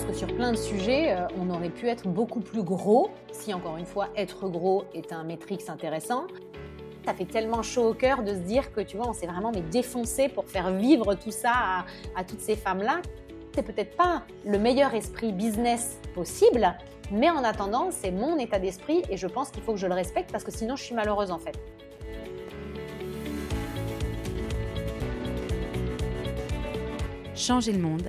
pense que sur plein de sujets, euh, on aurait pu être beaucoup plus gros, si encore une fois, être gros est un métrix intéressant. Ça fait tellement chaud au cœur de se dire que, tu vois, on s'est vraiment mais défoncé pour faire vivre tout ça à, à toutes ces femmes-là. C'est peut-être pas le meilleur esprit business possible, mais en attendant, c'est mon état d'esprit et je pense qu'il faut que je le respecte parce que sinon je suis malheureuse en fait. Changer le monde,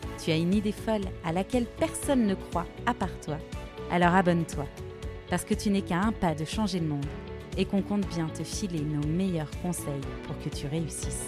tu as une idée folle à laquelle personne ne croit à part toi, alors abonne-toi, parce que tu n'es qu'à un pas de changer le monde et qu'on compte bien te filer nos meilleurs conseils pour que tu réussisses.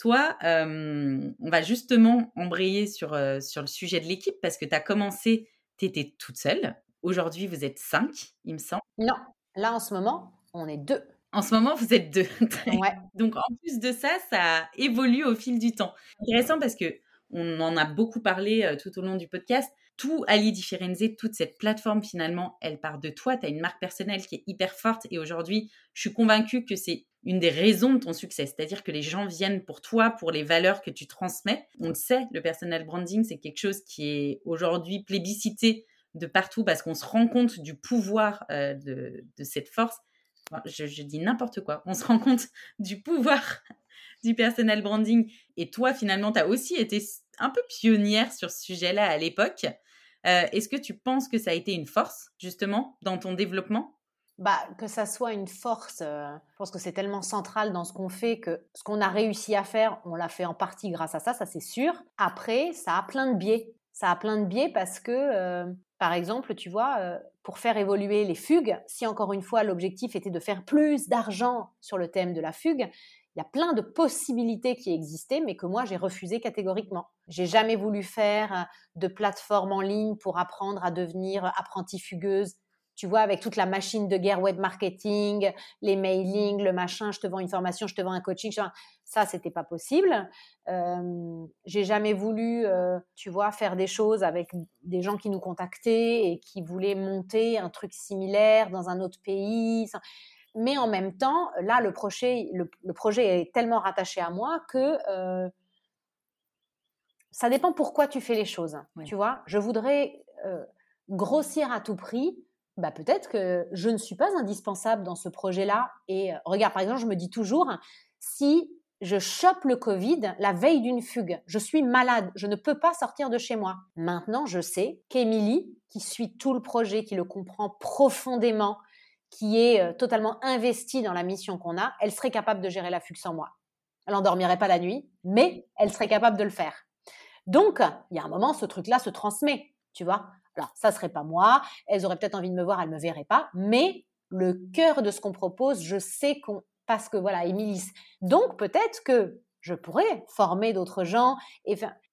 Toi, euh, on va justement embrayer sur, euh, sur le sujet de l'équipe parce que tu as commencé, tu étais toute seule. Aujourd'hui, vous êtes cinq, il me semble. Non, là en ce moment, on est deux. En ce moment, vous êtes deux. Ouais. Donc, en plus de ça, ça évolue au fil du temps. Intéressant parce que on en a beaucoup parlé euh, tout au long du podcast. Tout Ali Differenze, toute cette plateforme, finalement, elle part de toi. Tu as une marque personnelle qui est hyper forte. Et aujourd'hui, je suis convaincue que c'est une des raisons de ton succès. C'est-à-dire que les gens viennent pour toi, pour les valeurs que tu transmets. On le sait, le personal branding, c'est quelque chose qui est aujourd'hui plébiscité de partout parce qu'on se rend compte du pouvoir euh, de, cette force. Je, je, dis n'importe quoi. On se rend compte du pouvoir du personal branding. Et toi, finalement, tu as aussi été un peu pionnière sur ce sujet-là à l'époque. Euh, Est-ce que tu penses que ça a été une force, justement, dans ton développement? Bah, que ça soit une force, euh, je pense que c'est tellement central dans ce qu'on fait que ce qu'on a réussi à faire, on l'a fait en partie grâce à ça, ça c'est sûr. Après, ça a plein de biais. Ça a plein de biais parce que, euh, par exemple, tu vois, euh, pour faire évoluer les fugues, si encore une fois l'objectif était de faire plus d'argent sur le thème de la fugue, y a plein de possibilités qui existaient, mais que moi j'ai refusé catégoriquement. J'ai jamais voulu faire de plateforme en ligne pour apprendre à devenir apprentie fugueuse tu vois, avec toute la machine de guerre web marketing, les mailings, le machin, je te vends une formation, je te vends un coaching, ça, c'était pas possible. Euh, j'ai jamais voulu, euh, tu vois, faire des choses avec des gens qui nous contactaient et qui voulaient monter un truc similaire dans un autre pays. Mais en même temps, là, le projet, le, le projet est tellement rattaché à moi que euh, ça dépend pourquoi tu fais les choses. Oui. Tu vois, je voudrais euh, grossir à tout prix bah peut-être que je ne suis pas indispensable dans ce projet-là. Et euh, regarde, par exemple, je me dis toujours, si je chope le Covid la veille d'une fugue, je suis malade, je ne peux pas sortir de chez moi. Maintenant, je sais qu'Émilie, qui suit tout le projet, qui le comprend profondément, qui est euh, totalement investie dans la mission qu'on a, elle serait capable de gérer la fugue sans moi. Elle n'endormirait pas la nuit, mais elle serait capable de le faire. Donc, il y a un moment, ce truc-là se transmet, tu vois. Alors, ça serait pas moi. Elles auraient peut-être envie de me voir, elles me verraient pas. Mais le cœur de ce qu'on propose, je sais qu'on parce que voilà, Émilie. Donc peut-être que je pourrais former d'autres gens.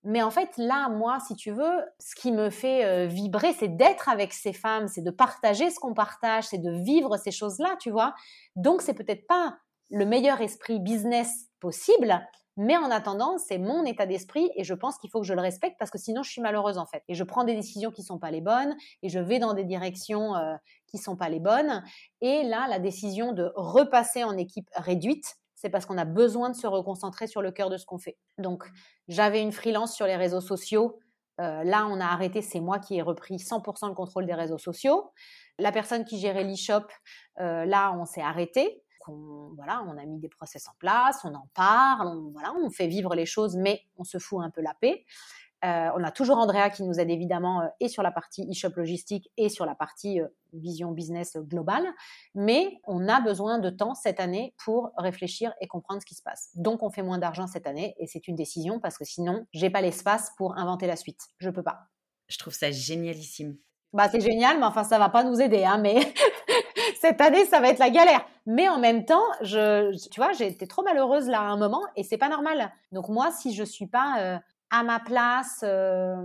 Mais en fait, là, moi, si tu veux, ce qui me fait euh, vibrer, c'est d'être avec ces femmes, c'est de partager ce qu'on partage, c'est de vivre ces choses-là, tu vois. Donc, c'est peut-être pas le meilleur esprit business possible, mais en attendant, c'est mon état d'esprit et je pense qu'il faut que je le respecte parce que sinon je suis malheureuse en fait. Et je prends des décisions qui sont pas les bonnes et je vais dans des directions euh, qui sont pas les bonnes. Et là, la décision de repasser en équipe réduite, c'est parce qu'on a besoin de se reconcentrer sur le cœur de ce qu'on fait. Donc, j'avais une freelance sur les réseaux sociaux. Euh, là, on a arrêté, c'est moi qui ai repris 100% le contrôle des réseaux sociaux. La personne qui gérait l'e-shop, euh, là, on s'est arrêté on, voilà, on a mis des process en place, on en parle, voilà, on fait vivre les choses, mais on se fout un peu la paix. Euh, on a toujours Andrea qui nous aide évidemment euh, et sur la partie e-shop logistique et sur la partie euh, vision business globale, mais on a besoin de temps cette année pour réfléchir et comprendre ce qui se passe. Donc on fait moins d'argent cette année et c'est une décision parce que sinon j'ai pas l'espace pour inventer la suite. Je peux pas. Je trouve ça génialissime. Bah c'est génial, mais enfin ça va pas nous aider, hein, mais cette année, ça va être la galère. Mais en même temps, je, tu vois, j'ai été trop malheureuse là à un moment et c'est pas normal. Donc moi, si je suis pas euh, à ma place euh,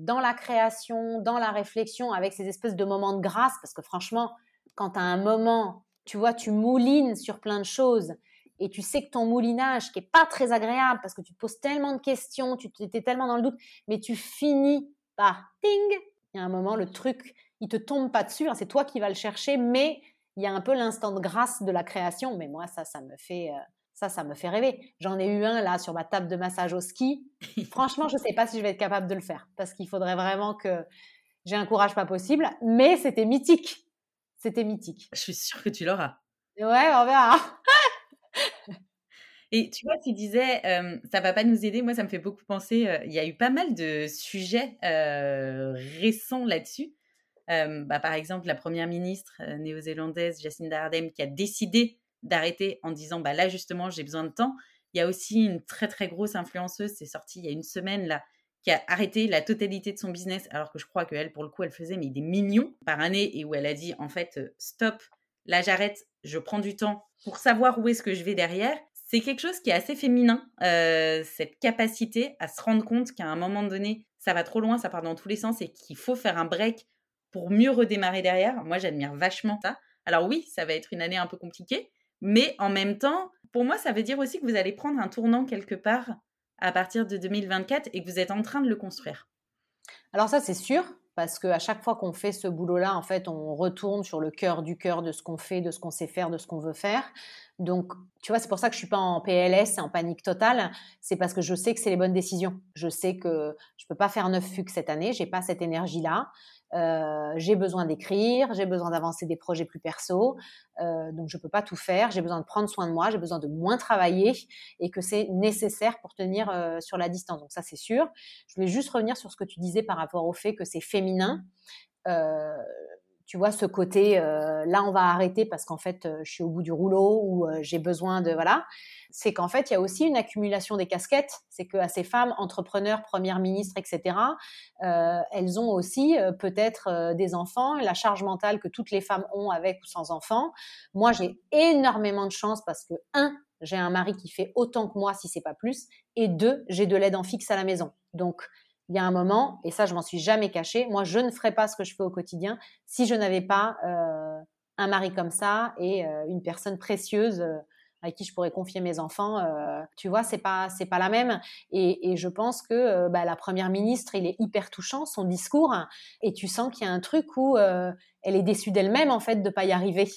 dans la création, dans la réflexion, avec ces espèces de moments de grâce, parce que franchement, quand à un moment, tu vois, tu moulines sur plein de choses et tu sais que ton moulinage, qui est pas très agréable parce que tu te poses tellement de questions, tu étais tellement dans le doute, mais tu finis par ting. Il y a un moment, le truc, il te tombe pas dessus, hein, c'est toi qui vas le chercher, mais il y a un peu l'instant de grâce de la création. Mais moi, ça, ça me fait, euh, ça, ça me fait rêver. J'en ai eu un là sur ma table de massage au ski. Franchement, je sais pas si je vais être capable de le faire parce qu'il faudrait vraiment que j'ai un courage pas possible, mais c'était mythique. C'était mythique. Je suis sûre que tu l'auras. Ouais, on verra. Et tu vois, tu disais, euh, ça va pas nous aider. Moi, ça me fait beaucoup penser. Euh, il y a eu pas mal de sujets euh, récents là-dessus. Bah, par exemple, la première ministre néo-zélandaise Jacinda Ardern qui a décidé d'arrêter en disant, bah là justement, j'ai besoin de temps. Il y a aussi une très très grosse influenceuse, c'est sorti il y a une semaine là, qui a arrêté la totalité de son business, alors que je crois qu'elle, pour le coup, elle faisait mais des millions par année et où elle a dit en fait, stop, là j'arrête, je prends du temps pour savoir où est-ce que je vais derrière c'est quelque chose qui est assez féminin, euh, cette capacité à se rendre compte qu'à un moment donné, ça va trop loin, ça part dans tous les sens et qu'il faut faire un break pour mieux redémarrer derrière. Moi, j'admire vachement ça. Alors oui, ça va être une année un peu compliquée, mais en même temps, pour moi, ça veut dire aussi que vous allez prendre un tournant quelque part à partir de 2024 et que vous êtes en train de le construire. Alors ça, c'est sûr, parce qu'à chaque fois qu'on fait ce boulot-là, en fait, on retourne sur le cœur du cœur de ce qu'on fait, de ce qu'on sait faire, de ce qu'on veut faire. Donc, tu vois, c'est pour ça que je suis pas en PLS en panique totale. C'est parce que je sais que c'est les bonnes décisions. Je sais que je peux pas faire neuf fugues cette année. J'ai pas cette énergie-là. Euh, j'ai besoin d'écrire, j'ai besoin d'avancer des projets plus perso, euh, donc je peux pas tout faire. J'ai besoin de prendre soin de moi, j'ai besoin de moins travailler et que c'est nécessaire pour tenir euh, sur la distance. Donc ça c'est sûr. Je voulais juste revenir sur ce que tu disais par rapport au fait que c'est féminin. Tu vois ce côté euh, là on va arrêter parce qu'en fait euh, je suis au bout du rouleau ou euh, j'ai besoin de voilà. C'est qu'en fait il y a aussi une accumulation des casquettes. C'est que à ces femmes entrepreneurs premières ministres etc elles ont aussi peut-être des enfants. La charge mentale que toutes les femmes ont avec ou sans enfants. Moi j'ai énormément de chance parce que un j'ai un mari qui fait autant que moi si c'est pas plus. Et deux j'ai de l'aide en fixe à la maison. Donc il y a un moment, et ça je m'en suis jamais cachée, moi je ne ferais pas ce que je fais au quotidien si je n'avais pas euh, un mari comme ça et euh, une personne précieuse euh, à qui je pourrais confier mes enfants. tu vois, c'est pas c'est pas la même. Et, je pense que bah, la première ministre, il est hyper touchant son discours, et tu sens qu'il y a un truc où elle est déçue d'elle-même en fait de pas y arriver.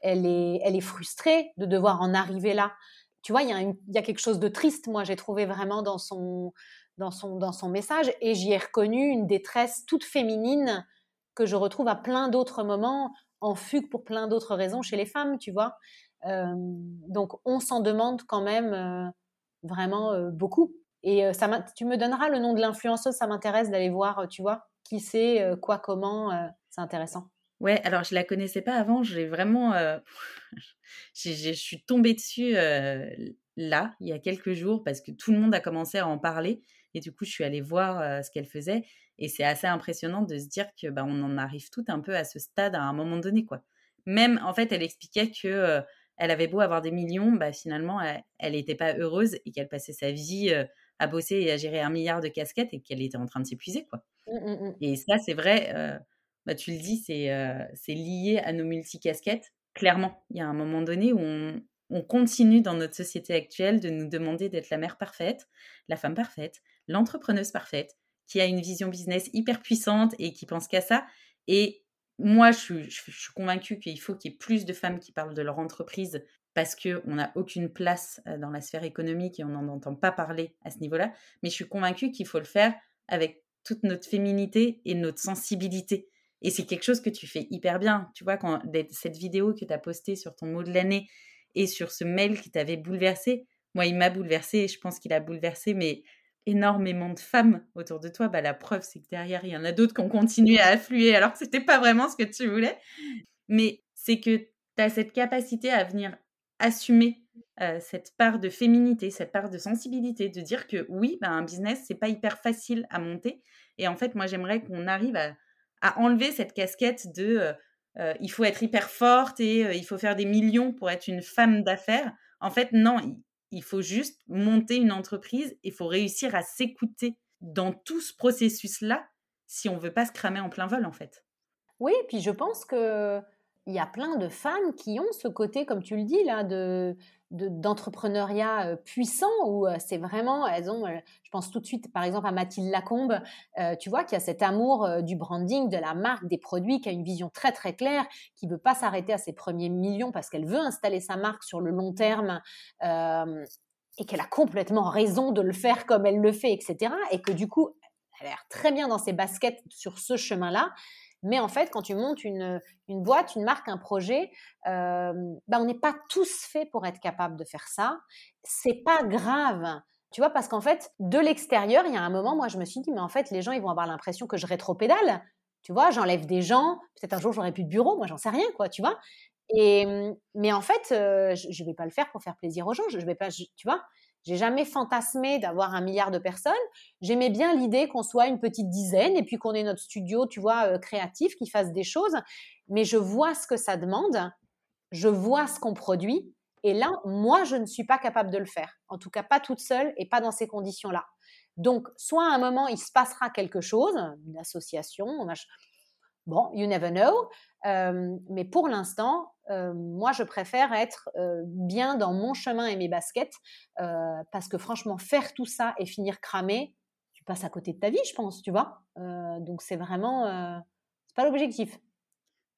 Elle est elle est frustrée de devoir en arriver là. Tu vois, il y a, il y a quelque chose de triste, moi j'ai trouvé vraiment dans son dans son, dans son message et j'y ai reconnu une détresse toute féminine que je retrouve à plein d'autres moments, en fugue pour plein d'autres raisons chez les femmes, tu vois. Euh, donc on s'en demande quand même euh, vraiment euh, beaucoup. Et ça tu me donneras le nom de l'influenceuse, ça m'intéresse d'aller voir, tu vois, qui c'est, quoi, comment, c'est intéressant. Ouais, alors je la connaissais pas avant, j'ai vraiment, je suis tombée dessus là, il y a quelques jours, parce que tout le monde a commencé à en parler. Et du coup, je suis allée voir ce qu'elle faisait. Et c'est assez impressionnant de se dire que bah, on en arrive tout un peu à ce stade à un moment donné. quoi. Même, en fait, elle expliquait que elle avait beau avoir des millions, bah, finalement, elle n'était pas heureuse et qu'elle passait sa vie à bosser et à gérer un milliard de casquettes et qu'elle était en train de s'épuiser. quoi. Mmh, mmh, mmh. Et ça, c'est vrai, bah, tu le dis, c'est c'est lié à nos multicasquettes. Clairement, il y a un moment donné où on, on continue dans notre société actuelle de nous demander d'être la mère parfaite, la femme parfaite, l'entrepreneuse parfaite, qui a une vision business hyper puissante et qui pense qu'à ça. Et moi, je suis, convaincue qu'il faut qu'il y ait plus de femmes qui parlent de leur entreprise parce qu'on n'a aucune place euh, dans la sphère économique et on n'en entend pas parler à ce niveau-là. Mais je suis convaincue qu'il faut le faire avec toute notre féminité et notre sensibilité. Et c'est quelque chose que tu fais hyper bien. Tu vois, quand cette vidéo que tu as postée sur ton mot de l'année et sur ce mail qui t'avait bouleversé, moi, il m'a bouleversé et je pense qu'il a bouleversé mais énormément de femmes autour de toi, bah, la preuve, c'est que derrière, il y en a d'autres qui ont continué à affluer alors que c'était pas vraiment ce que tu voulais. Mais c'est que tu as cette capacité à venir assumer cette part de féminité, cette part de sensibilité, de dire que oui, bah, un business, c'est pas hyper facile à monter. Et en fait, moi, j'aimerais qu'on arrive à, enlever cette casquette de il faut être hyper forte et il faut faire des millions pour être une femme d'affaires. En fait, non, il faut juste monter une entreprise. Il faut réussir à s'écouter dans tout ce processus-là si on veut pas se cramer en plein vol, en fait. Oui, puis je pense que il y a plein de femmes qui ont ce côté, comme tu le dis là, de d'entrepreneuriat puissant où c'est vraiment, elles ont, je pense tout de suite par exemple à Mathilde Lacombe, tu vois, qui a cet amour du branding, de la marque, des produits, qui a une vision très très claire, qui veut pas s'arrêter à ses premiers millions parce qu'elle veut installer sa marque sur le long terme. et qu'elle a complètement raison de le faire comme elle le fait, etc. Et que du coup, elle a l'air très bien dans ses baskets sur ce chemin-là. Mais en fait, quand tu montes une, une boîte, une marque, un projet, euh, bah, on n'est pas tous faits pour être capable de faire ça. C'est pas grave. Tu vois, parce qu'en fait, de l'extérieur, il y a un moment, moi, je me suis dit, mais en fait, les gens, ils vont avoir l'impression que je rétropédale. Tu vois, j'enlève des gens. Peut-être un jour, j'aurai plus de bureau. Moi, j'en sais rien, quoi, tu vois. Et, mais en fait, euh, je ne vais pas le faire pour faire plaisir aux gens. Je, je vais pas, tu vois. J'ai jamais fantasmé d'avoir un milliard de personnes. J'aimais bien l'idée qu'on soit une petite dizaine et puis qu'on ait notre studio, tu vois, euh, créatif, qui fasse des choses. Mais je vois ce que ça demande, je vois ce qu'on produit. Et là, moi, je ne suis pas capable de le faire. En tout cas, pas toute seule et pas dans ces conditions-là. Donc, soit à un moment, il se passera quelque chose, une association, bon, you never know. Euh, mais pour l'instant, euh, moi, je préfère être euh, bien dans mon chemin et mes baskets parce que franchement, faire tout ça et finir cramé, tu passes à côté de ta vie, je pense, tu vois. donc c'est vraiment, c'est pas l'objectif.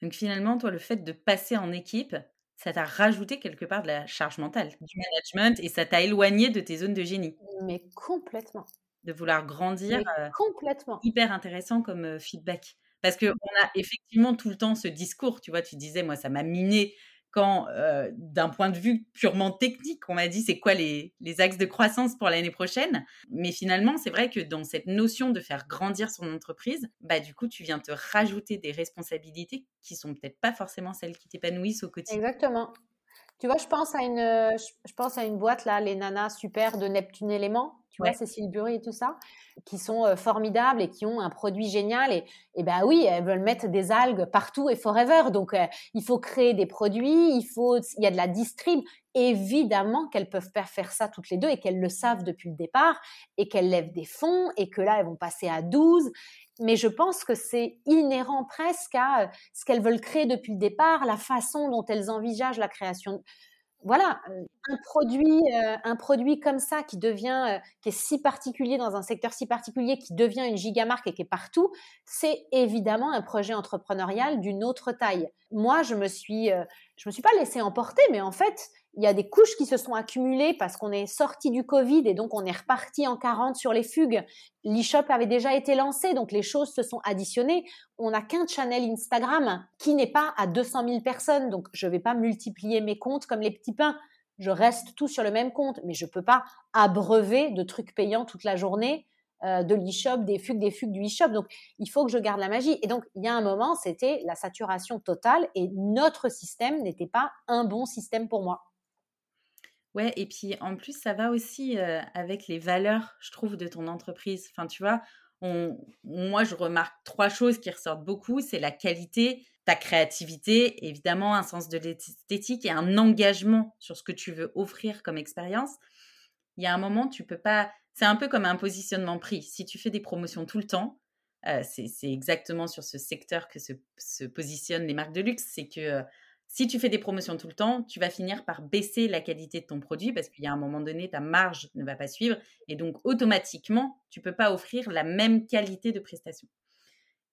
Donc finalement, toi, le fait de passer en équipe, ça t'a rajouté quelque part de la charge mentale, du management, et ça t'a éloigné de tes zones de génie. Mais complètement. De vouloir grandir. complètement. Hyper intéressant comme feedback. Parce qu'on a effectivement tout le temps ce discours, tu vois, tu disais, moi, ça m'a miné quand, d'un point de vue purement technique, on m'a dit c'est quoi les, axes de croissance pour l'année prochaine? Mais finalement, c'est vrai que dans cette notion de faire grandir son entreprise, bah, du coup, tu viens te rajouter des responsabilités qui sont peut-être pas forcément celles qui t'épanouissent au quotidien. Exactement. Tu vois, je pense à une, je pense à une boîte là, les nanas super de Neptune Éléments tu vois, Cécile Bury et tout ça, qui sont formidables et qui ont un produit génial. Et, et ben oui, elles veulent mettre des algues partout et forever. Donc, il faut créer des produits, il faut, il y a de la distrib. Évidemment qu'elles peuvent faire ça toutes les deux et qu'elles le savent depuis le départ et qu'elles lèvent des fonds et que là, elles vont passer à 12 mais je pense que c'est inhérent presque à ce qu'elles veulent créer depuis le départ, la façon dont elles envisagent la création voilà, un produit, un produit comme ça qui devient, qui est si particulier dans un secteur si particulier, qui devient une gigamarque et qui est partout, c'est évidemment un projet entrepreneurial d'une autre taille. Moi, je me suis, je me suis pas laissée emporter, mais en fait, il y a des couches qui se sont accumulées parce qu'on est sorti du Covid et donc on est reparti en 40 sur les fugues. L'e-shop avait déjà été lancé, donc les choses se sont additionnées. On n'a qu'un channel Instagram qui n'est pas à 200 000 personnes, donc je ne vais pas multiplier mes comptes comme les petits pains. Je reste tout sur le même compte, mais je ne peux pas abreuver de trucs payants toute la journée euh, de l'e-shop, des fugues, des fugues du e-shop. Donc, il faut que je garde la magie. Et donc, il y a un moment, c'était la saturation totale et notre système n'était pas un bon système pour moi. Ouais, et puis en plus, ça va aussi avec les valeurs, je trouve, de ton entreprise. Enfin, tu vois, moi, je remarque trois choses qui ressortent beaucoup. C'est la qualité, ta créativité, évidemment, un sens de l'esthétique et un engagement sur ce que tu veux offrir comme expérience. Il y a un moment, tu peux pas. C'est un peu comme un positionnement prix. Si tu fais des promotions tout le temps, c'est exactement sur ce secteur que se, positionnent les marques de luxe. C'est que si tu fais des promotions tout le temps, tu vas finir par baisser la qualité de ton produit parce qu'il y a un moment donné, ta marge ne va pas suivre et donc automatiquement, tu ne peux pas offrir la même qualité de prestation.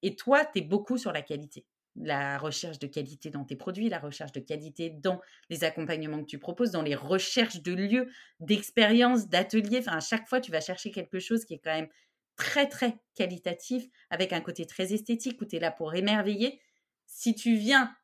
Et toi, tu es beaucoup sur la qualité, la recherche de qualité dans tes produits, la recherche de qualité dans les accompagnements que tu proposes, dans les recherches de lieux, d'expériences, d'ateliers. Enfin, à chaque fois, tu vas chercher quelque chose qui est quand même très, très qualitatif, avec un côté très esthétique où tu es là pour émerveiller. Si tu viens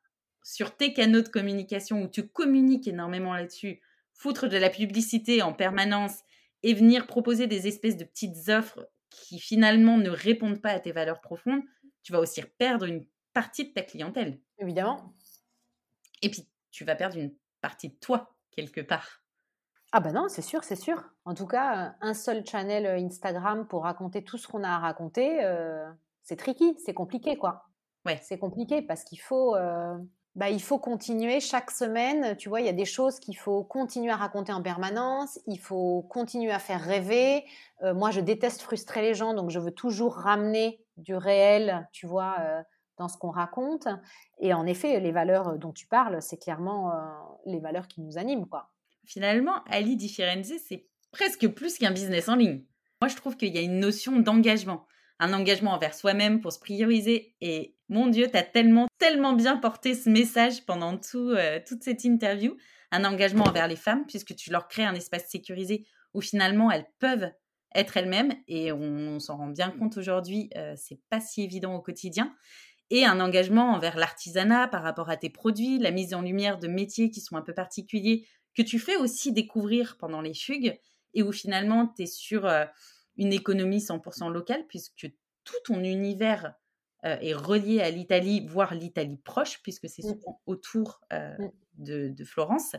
sur tes canaux de communication où tu communiques énormément là-dessus, foutre de la publicité en permanence et venir proposer des espèces de petites offres qui finalement ne répondent pas à tes valeurs profondes, tu vas aussi perdre une partie de ta clientèle. Évidemment. Et puis, tu vas perdre une partie de toi, quelque part. Ah ben non, c'est sûr, c'est sûr. En tout cas, un seul channel Instagram pour raconter tout ce qu'on a à raconter, euh, c'est tricky, c'est compliqué, quoi. Ouais. C'est compliqué parce qu'il faut, euh, bah, il faut continuer chaque semaine. Tu vois, il y a des choses qu'il faut continuer à raconter en permanence. Il faut continuer à faire rêver. Euh, moi, je déteste frustrer les gens, donc je veux toujours ramener du réel, tu vois, euh, dans ce qu'on raconte. Et en effet, les valeurs dont tu parles, c'est clairement les valeurs qui nous animent, quoi. Finalement, Ali Differenze, c'est presque plus qu'un business en ligne. Moi, je trouve qu'il y a une notion d'engagement un engagement envers soi-même pour se prioriser. Et mon Dieu, tu as tellement, tellement bien porté ce message pendant tout, euh, toute cette interview. Un engagement envers les femmes, puisque tu leur crées un espace sécurisé où finalement elles peuvent être elles-mêmes. Et on, s'en rend bien compte aujourd'hui, euh, c'est pas si évident au quotidien. Et un engagement envers l'artisanat par rapport à tes produits, la mise en lumière de métiers qui sont un peu particuliers, que tu fais aussi découvrir pendant les fugues, et où finalement tu es sur. Euh, une économie 100% locale, puisque tout ton univers euh, est relié à l'Italie, voire l'Italie proche, puisque c'est mmh. souvent autour euh, mmh. de, Florence.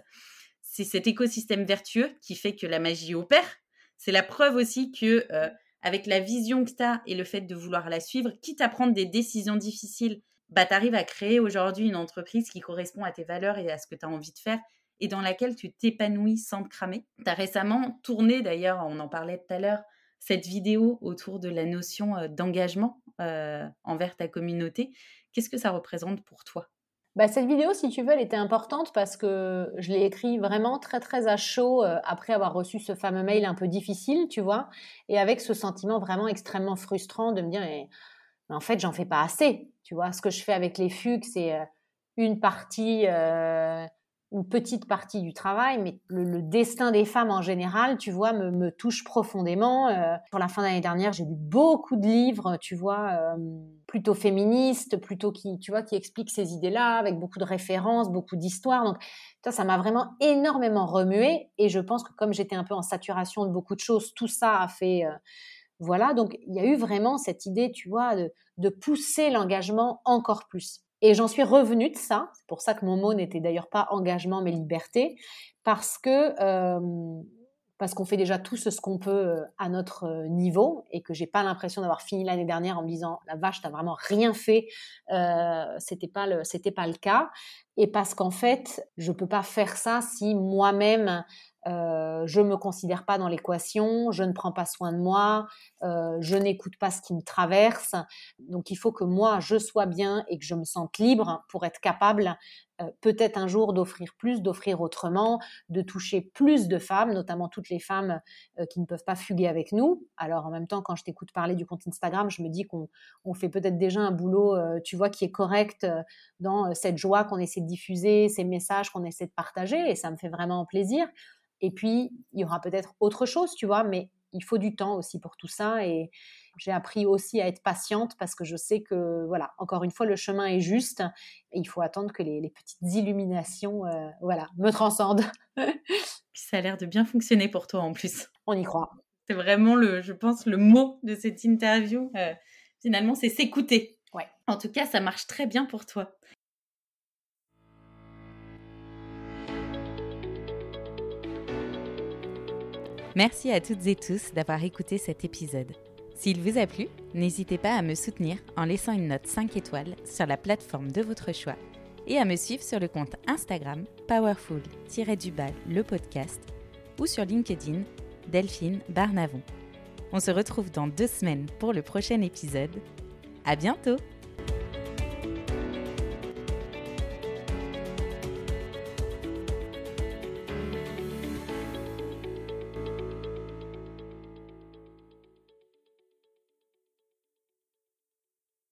C'est cet écosystème vertueux qui fait que la magie opère. C'est la preuve aussi que, euh, avec la vision que tu as et le fait de vouloir la suivre, quitte à prendre des décisions difficiles, bah, tu arrives à créer aujourd'hui une entreprise qui correspond à tes valeurs et à ce que tu as envie de faire et dans laquelle tu t'épanouis sans te cramer. Tu as récemment tourné, d'ailleurs, on en parlait tout à l'heure, cette vidéo autour de la notion d'engagement envers ta communauté. Qu'est-ce que ça représente pour toi? Bah, cette vidéo, si tu veux, elle était importante parce que je l'ai écrit vraiment très très à chaud après avoir reçu ce fameux mail un peu difficile, tu vois, et avec ce sentiment vraiment extrêmement frustrant de me dire, mais, en fait, j'en fais pas assez, tu vois. Ce que je fais avec les fugues, c'est une partie une petite partie du travail, mais le, destin des femmes en général, tu vois, me, touche profondément. Euh, pour la fin d'année dernière, j'ai lu beaucoup de livres, tu vois, euh, plutôt féministes, plutôt qui, tu vois, qui expliquent ces idées-là, avec beaucoup de références, beaucoup d'histoires. Donc, ça, ça m'a vraiment énormément remué. Et je pense que comme j'étais un peu en saturation de beaucoup de choses, tout ça a fait... Euh, voilà, donc il y a eu vraiment cette idée, tu vois, de pousser l'engagement encore plus. Et j'en suis revenue de ça. C'est pour ça que mon mot n'était d'ailleurs pas engagement mais liberté, parce que euh, parce qu'on fait déjà tout ce qu'on peut euh, à notre euh, niveau et que j'ai pas l'impression d'avoir fini l'année dernière en me disant la vache t'as vraiment rien fait. Euh, c'était pas le c'était pas le cas et parce qu'en fait je peux pas faire ça si moi-même euh, je me considère pas dans l'équation, je ne prends pas soin de moi, euh, je n'écoute pas ce qui me traverse. Donc il faut que moi je sois bien et que je me sente libre pour être capable euh, peut-être un jour d'offrir plus, d'offrir autrement, de toucher plus de femmes, notamment toutes les femmes euh, qui ne peuvent pas fuguer avec nous. Alors en même temps, quand je t'écoute parler du compte Instagram, je me dis qu'on on fait peut-être déjà un boulot, tu vois, qui est correct dans cette joie qu'on essaie de diffuser, ces messages qu'on essaie de partager, et ça me fait vraiment plaisir. Et puis, il y aura peut-être autre chose, tu vois, mais il faut du temps aussi pour tout ça. Et j'ai appris aussi à être patiente parce que je sais que, voilà, encore une fois, le chemin est juste et il faut attendre que les, petites illuminations, euh, voilà, me transcendent. ça a l'air de bien fonctionner pour toi en plus. On y croit. C'est vraiment le, je pense, le mot de cette interview. Euh, finalement, c'est s'écouter. Ouais. En tout cas, ça marche très bien pour toi. Merci à toutes et tous d'avoir écouté cet épisode. S'il vous a plu, n'hésitez pas à me soutenir en laissant une note 5 étoiles sur la plateforme de votre choix et à me suivre sur le compte Instagram powerful-du-bal le podcast ou sur LinkedIn Delphine Barnavon. On se retrouve dans deux semaines pour le prochain épisode. À bientôt!